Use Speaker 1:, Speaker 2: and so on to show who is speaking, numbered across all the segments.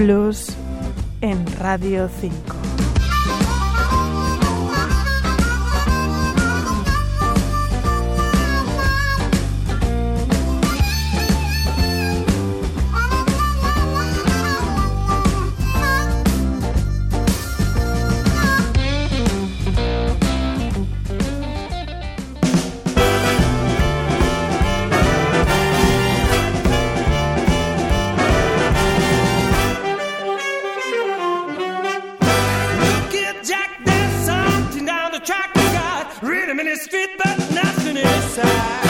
Speaker 1: Blues en Radio 5. Freedom in his feet, but nothing is inside. Eh?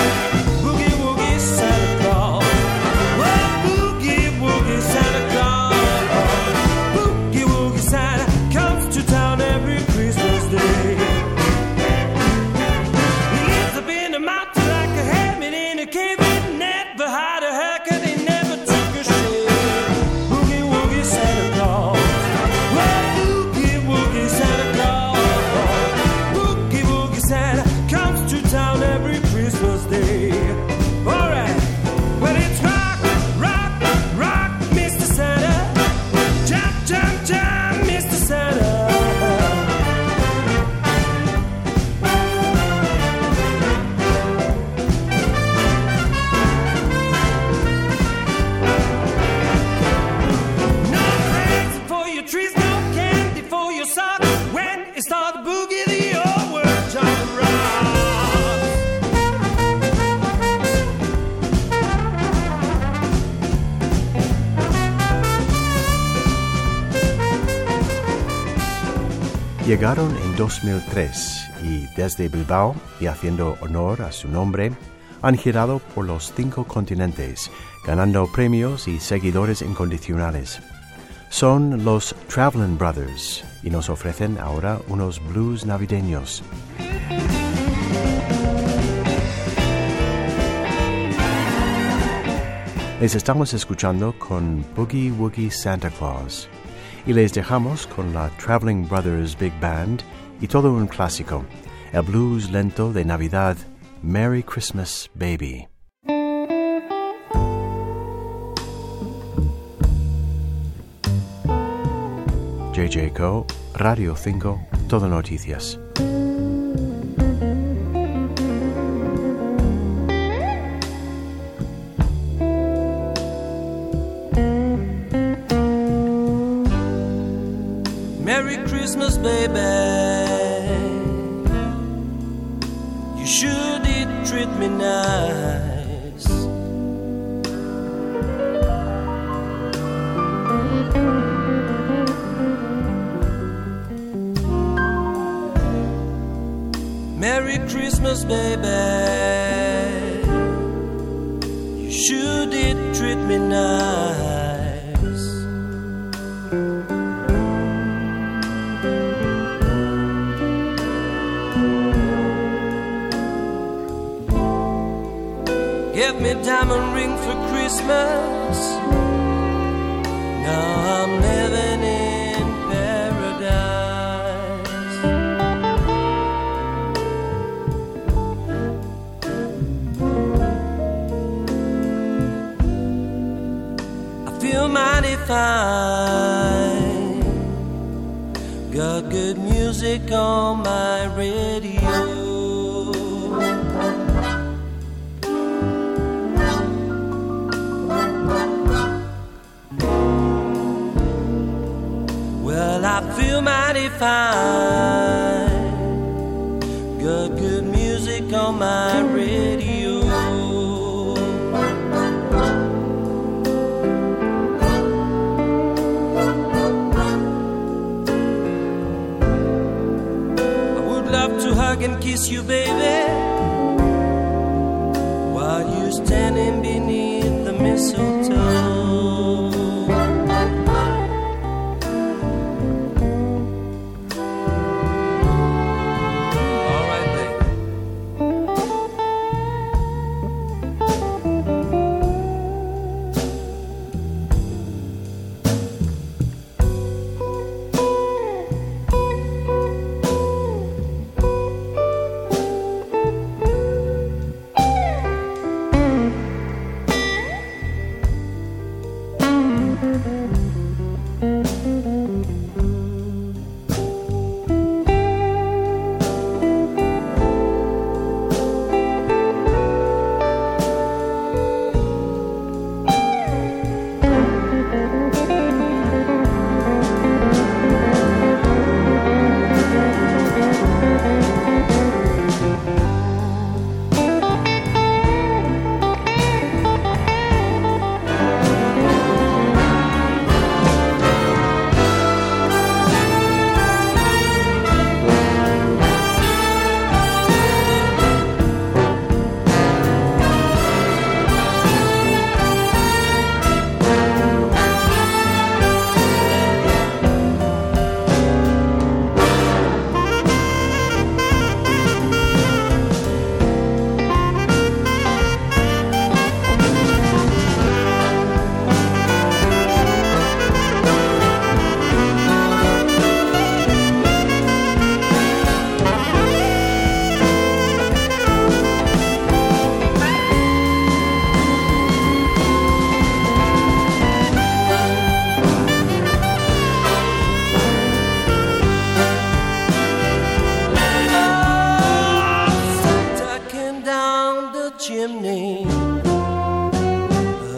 Speaker 2: Llegaron en 2003 y desde Bilbao, y haciendo honor a su nombre, han girado por los cinco continentes, ganando premios y seguidores incondicionales. Son los Traveling Brothers y nos ofrecen ahora unos blues navideños. Les estamos escuchando con Boogie Woogie Santa Claus y les dejamos con la Traveling Brothers Big Band y todo un clásico, el blues lento de Navidad, Merry Christmas Baby. JJ Co, Radio 5, Todo Noticias.
Speaker 3: Merry Christmas, baby. You sure did treat me nice. Christmas, baby. You sure did treat me nice. Give me diamond ring for Christmas. Now I'm living I feel mighty fine. Got good music on my radio. Well, I feel mighty fine. Got good music on my radio. Love to hug and kiss you, baby, while you're standing beneath the mistletoe.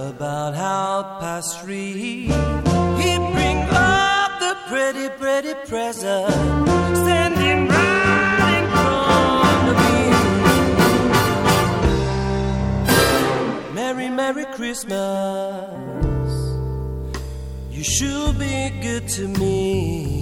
Speaker 3: About half past three, he bring up the pretty, pretty present, standing right in front of me. Merry, Merry Christmas. You should be good to me.